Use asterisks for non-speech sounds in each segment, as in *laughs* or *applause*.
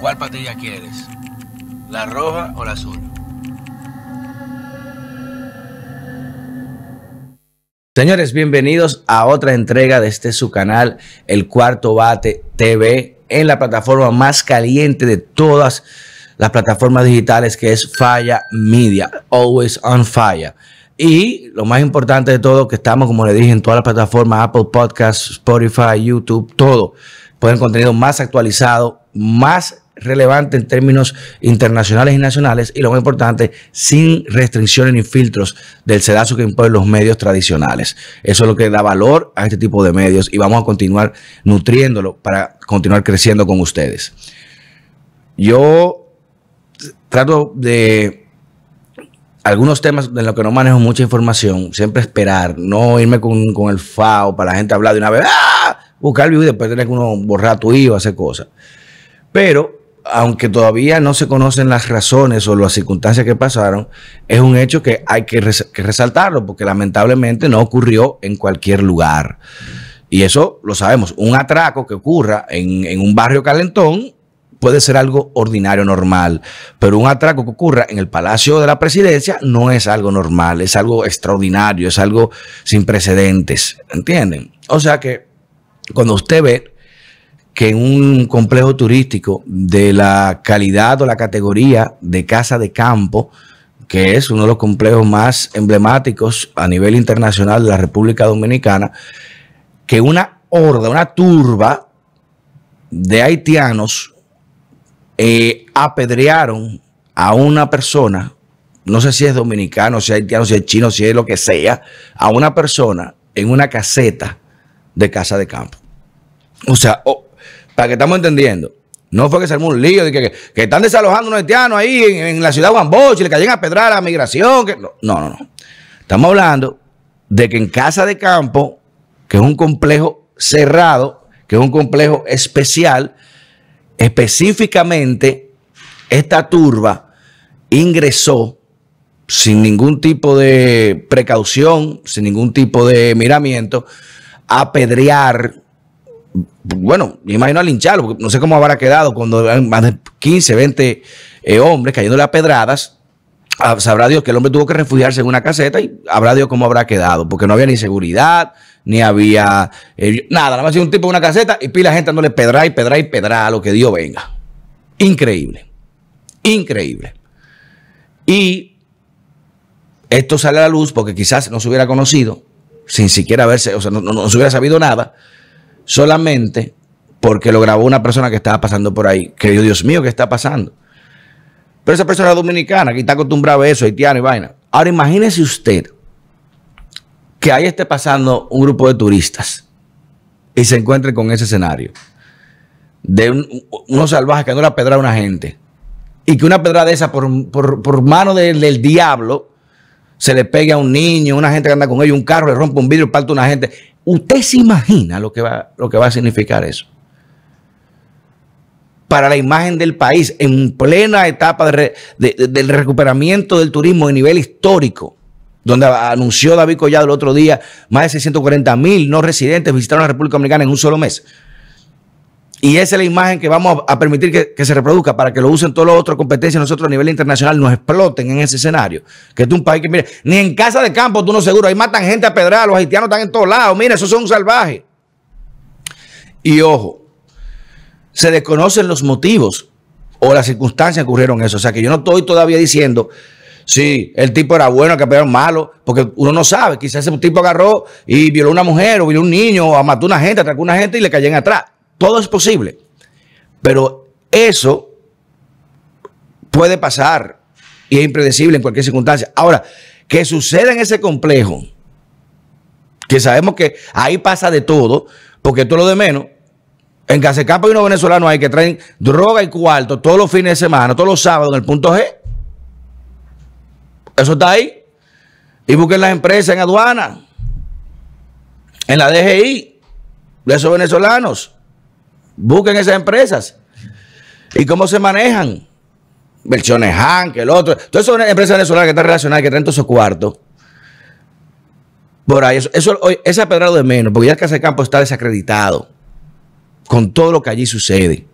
¿Cuál patilla quieres? ¿La roja o la azul? Señores, bienvenidos a otra entrega de este su canal, El Cuarto Bate TV, en la plataforma más caliente de todas las plataformas digitales que es Falla Media, always on fire. Y lo más importante de todo, que estamos, como le dije, en todas las plataformas, Apple Podcasts, Spotify, YouTube, todo. Pueden contenido más actualizado, más relevante en términos internacionales y nacionales y lo más importante, sin restricciones ni filtros del sedazo que imponen los medios tradicionales. Eso es lo que da valor a este tipo de medios y vamos a continuar nutriéndolo para continuar creciendo con ustedes. Yo trato de algunos temas de los que no manejo mucha información, siempre esperar, no irme con, el FAO para la gente hablar de una vez, ¡ah! buscar el video y después tener que uno borrar tu hijo, hacer cosas. Pero aunque todavía no se conocen las razones o las circunstancias que pasaron, es un hecho que hay que, resaltarlo porque lamentablemente no ocurrió en cualquier lugar. Y eso lo sabemos, un atraco que ocurra en, un barrio calentón puede ser algo ordinario, normal, pero un atraco que ocurra en el Palacio de la Presidencia no es algo normal, es algo extraordinario, es algo sin precedentes, ¿entienden? O sea que cuando usted ve que en un complejo turístico de la calidad o la categoría de casa de campo, que es uno de los complejos más emblemáticos a nivel internacional de la República Dominicana, que una horda, una turba de haitianos eh, apedrearon a una persona, no sé si es dominicano, si es haitiano, si es chino, si es lo que sea, a una persona en una caseta de casa de campo. O sea, que estamos entendiendo. No fue que se armó un lío de que, están desalojando unos haitianos ahí en, la ciudad de Guamboche y le cayeron a pedrar a la migración. no, no, no. Estamos hablando de que en Casa de Campo, que es un complejo cerrado, que es un complejo especial, específicamente esta turba ingresó sin ningún tipo de precaución, sin ningún tipo de miramiento, a pedrear bueno, me imagino a lincharlo, porque no sé cómo habrá quedado cuando más de 15, 20 eh, hombres cayéndole a pedradas. Ah, sabrá Dios que el hombre tuvo que refugiarse en una caseta y habrá Dios cómo habrá quedado, porque no había ni seguridad, ni había eh, nada, nada más un tipo en una caseta y pila gente dándole pedra y pedra y pedra a lo que Dios venga. Increíble, increíble. Y esto sale a la luz porque quizás no se hubiera conocido, sin siquiera haberse, o sea, no se hubiera sabido nada solamente porque lo grabó una persona que estaba pasando por ahí. Que Dios mío, ¿qué está pasando? Pero esa persona dominicana, que está acostumbrada a eso, haitiano y vaina. Ahora imagínese usted que ahí esté pasando un grupo de turistas y se encuentre con ese escenario de unos salvajes que no la pedra a una gente y que una pedra de esa por, mano del diablo se le pegue a un niño, una gente que anda con ellos, un carro le rompe un vidrio, parte una gente. ¿Usted se imagina lo que va, lo que va a significar eso? Para la imagen del país, en plena etapa del recuperamiento del turismo a nivel histórico, donde anunció David Collado el otro día, más de 640 mil no residentes visitaron la República Dominicana en un solo mes. Y esa es la imagen que vamos a permitir que, se reproduzca para que lo usen todos los otros competencias nosotros a nivel internacional nos exploten en ese escenario. Que es un país que, mire, ni en casa de campo tú no seguro, ahí matan gente a pedrar, los haitianos están en todos lados, mire, esos son salvajes. Y ojo, se desconocen los motivos o las circunstancias que ocurrieron eso. O sea que yo no estoy todavía diciendo, sí, el tipo era bueno, que era malo, porque uno no sabe, quizás ese tipo agarró y violó a una mujer o violó a un niño o mató a una gente, atracó a una gente y le cayeron atrás. Todo es posible. Pero eso puede pasar y es impredecible en cualquier circunstancia. Ahora, que suceda en ese complejo, que sabemos que ahí pasa de todo, porque todo lo de menos. En Casecampo hay unos venezolanos ahí que traen droga y cuarto todos los fines de semana, todos los sábados en el punto G. Eso está ahí. Y busquen las empresas en aduana, en la DGI, de esos venezolanos. Busquen esas empresas. ¿Y cómo se manejan? Versiones Han, el otro. Todas esas empresas venezolanas que están relacionadas, que traen todos esos cuartos. Por ahí, eso, eso, ese apedrado de menos, porque ya Casa Campo está desacreditado con todo lo que allí sucede.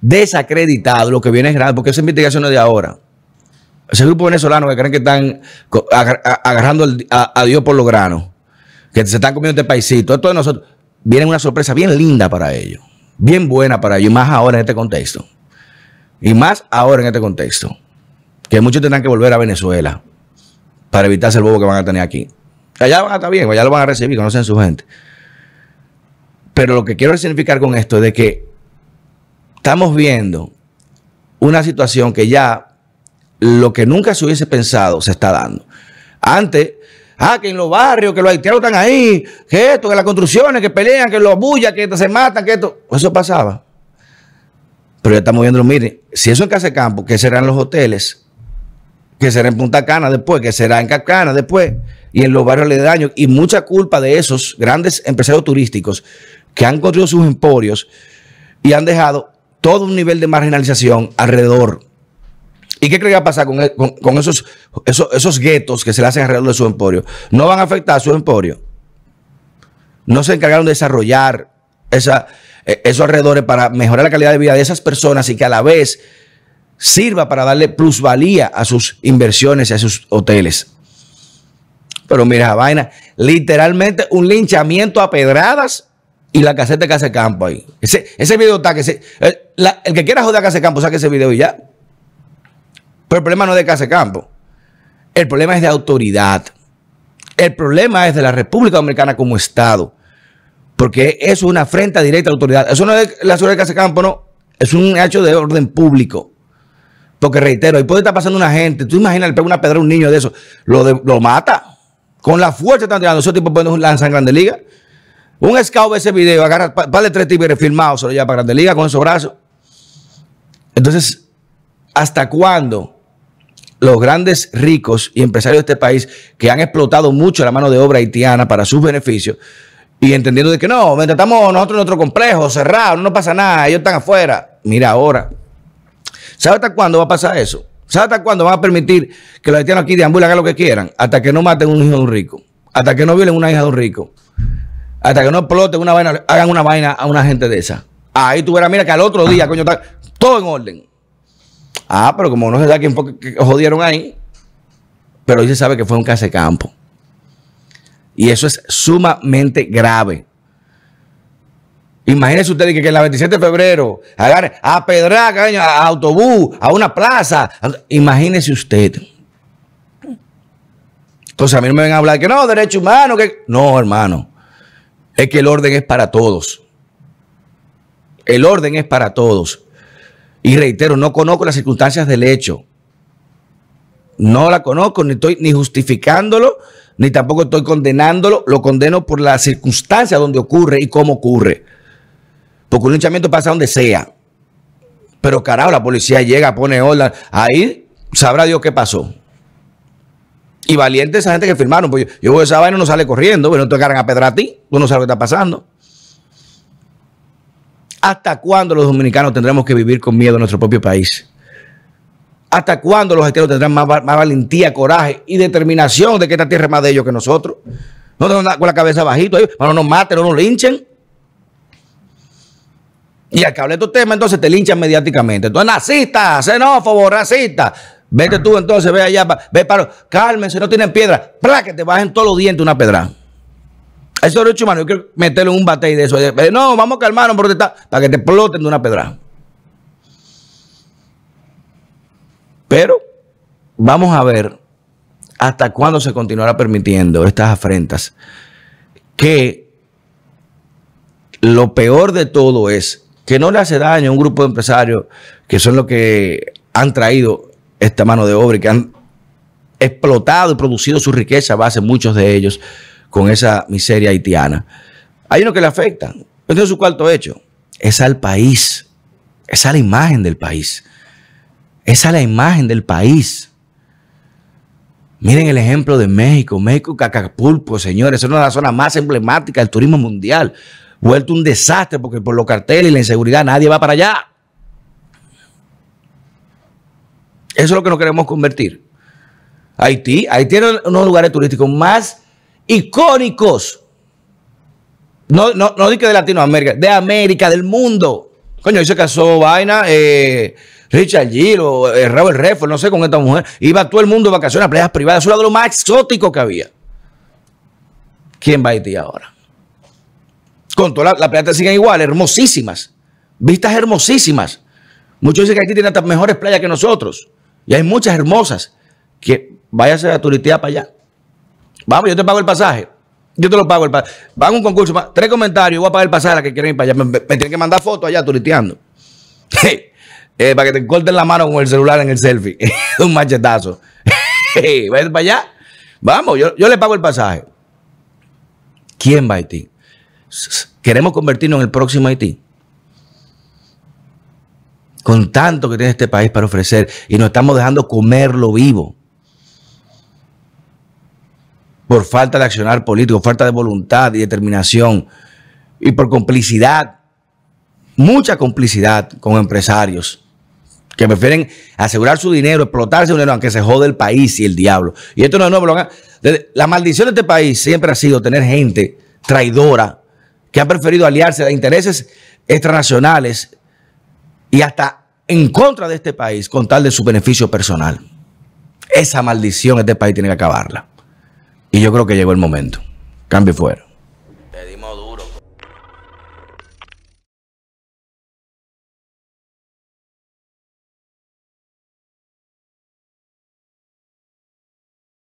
desacreditado lo que viene es grande, porque esa investigación es de ahora. Ese grupo venezolano que creen que están agarrando a, Dios por los granos, que se están comiendo este paisito, esto de nosotros, viene una sorpresa bien linda para ellos, bien buena para ellos, y más ahora en este contexto. Y más ahora en este contexto, que muchos tendrán que volver a Venezuela para evitarse el bobo que van a tener aquí. Allá van a estar bien, allá lo van a recibir, conocen su gente. Pero lo que quiero significar con esto es de que estamos viendo una situación que ya lo que nunca se hubiese pensado se está dando. Antes, ah, que en los barrios, que los haitianos están ahí, que esto, que las construcciones, que pelean, que los bullas, que se matan, que esto. Eso pasaba. Pero ya estamos viendo, miren, si eso en Casa de Campo, que serán los hoteles, que será en Punta Cana después, que será en Cacana después, y en los barrios aledaños, y mucha culpa de esos grandes empresarios turísticos que han construido sus emporios y han dejado todo un nivel de marginalización alrededor ¿Y qué cree que va a pasar con, e, esos, esos, guetos que se le hacen alrededor de su emporio? No van a afectar a su emporio. No se encargaron de desarrollar esa, e, esos alrededores para mejorar la calidad de vida de esas personas y que a la vez sirva para darle plusvalía a sus inversiones y a sus hoteles. Pero mira, vaina, literalmente un linchamiento a pedradas y la caseta de Casa Campo ahí. Ese, ese video está que el, el que quiera joder a Casa Campo saque ese video y ya. Pero el problema no es de Casa Campo. El problema es de autoridad. El problema es de la República Dominicana como Estado. Porque eso es una afrenta directa a la autoridad. Eso no es la seguridad de Casa Campo, no. Es un hecho de orden público. Porque reitero, ahí puede estar pasando una gente. Tú imaginas, le pega una pedra a un niño de eso. Lo, lo mata. Con la fuerza están tirando. Esos tipos pueden lanzar en Grande Liga. Un scout ve ese video, agarra par de tres tigres filmados, se lo lleva para Grande Liga con esos brazos. Entonces, ¿hasta cuándo los grandes ricos y empresarios de este país que han explotado mucho la mano de obra haitiana para sus beneficios y entendiendo de que no, mientras estamos nosotros en nuestro complejo cerrado, no nos pasa nada, ellos están afuera. Mira ahora, ¿sabe hasta cuándo va a pasar eso? ¿Sabe hasta cuándo van a permitir que los haitianos aquí deambulen hagan lo que quieran? Hasta que no maten un hijo de un rico, hasta que no violen una hija de un rico, hasta que no exploten una vaina, hagan una vaina a una gente de esa. Ahí tú mira que al otro día, coño, está todo en orden. Ah, pero como no se sabe quién fue que jodieron ahí, pero hoy se sabe que fue un casa de campo. Y eso es sumamente grave. Imagínense ustedes que, en la 27 de febrero agarren a pedrar, a autobús, a una plaza. Imagínese usted. Entonces a mí no me ven a hablar que no, derecho humano, que. No, hermano. Es que el orden es para todos. El orden es para todos. Y reitero, no conozco las circunstancias del hecho. No la conozco, ni estoy ni justificándolo, ni tampoco estoy condenándolo. Lo condeno por las circunstancias donde ocurre y cómo ocurre. Porque un linchamiento pasa donde sea. Pero carajo, la policía llega, pone orden. Ahí sabrá Dios qué pasó. Y valiente esa gente que firmaron. Pues yo, yo esa vaina no sale corriendo, pero no te agarran a pedra a ti. Tú no sabes lo que está pasando. ¿Hasta cuándo los dominicanos tendremos que vivir con miedo en nuestro propio país? ¿Hasta cuándo los haitianos tendrán más, valentía, coraje y determinación de que esta tierra es más de ellos que nosotros? No tenemos con la cabeza bajito ahí, no nos maten, no nos linchen. Y al que hable de estos temas, entonces te linchan mediáticamente. Eres nazista, xenófobo, racista. Vete tú entonces, ve allá, ve para. Cálmense, no tienen piedra. Para que te bajen todos los dientes una pedra. Eso es derecho humano. Yo quiero meterlo en un batey de eso. Eh, no, vamos a calmarnos para que te exploten de una pedra. Pero vamos a ver hasta cuándo se continuará permitiendo estas afrentas. Que lo peor de todo es que no le hace daño a un grupo de empresarios que son los que han traído esta mano de obra y que han explotado y producido su riqueza a base, muchos de ellos, con esa miseria haitiana. Hay uno que le afecta. Este es su cuarto hecho. Es al país. Es a la imagen del país. Es a la imagen del país. Miren el ejemplo de México. México, Cacapulco, señores. Es una de las zonas más emblemáticas del turismo mundial. Vuelto un desastre porque por los carteles y la inseguridad nadie va para allá. Eso es lo que nos queremos convertir. Haití, Haití tiene unos lugares turísticos más icónicos. No, no, no que de Latinoamérica, de América, del mundo. Coño, ahí se casó vaina, eh, Richard Giro, eh, Robert no sé, con esta mujer. Iba todo el mundo de vacaciones a playas privadas. Eso era lo más exótico que había. ¿Quién va a Haití ahora? Con todas las la playas siguen igual, hermosísimas. Vistas hermosísimas. Muchos dicen que Haití tiene hasta mejores playas que nosotros. Y hay muchas hermosas. Que váyase a turistear para allá. Vamos, yo te pago el pasaje. Yo te lo pago el pasaje. Pago un concurso. Tres comentarios. Voy a pagar el pasaje a la que quieren ir para allá. Me, tienen que mandar fotos allá turisteando. *laughs* Eh, para que te corten la mano con el celular en el selfie. *laughs* un machetazo. *laughs* hey, para allá? Vamos, yo, yo le pago el pasaje. ¿Quién va a Haití? ¿Queremos convertirnos en el próximo Haití? Con tanto que tiene este país para ofrecer y nos estamos dejando comerlo vivo por falta de accionar político, falta de voluntad y determinación y por complicidad, mucha complicidad con empresarios que prefieren asegurar su dinero, explotar su dinero, aunque se jode el país y el diablo. Y esto no es nuevo. La maldición de este país siempre ha sido tener gente traidora que ha preferido aliarse a intereses extranacionales y hasta en contra de este país con tal de su beneficio personal. Esa maldición este país tiene que acabarla. Y yo creo que llegó el momento. Cambio fuera.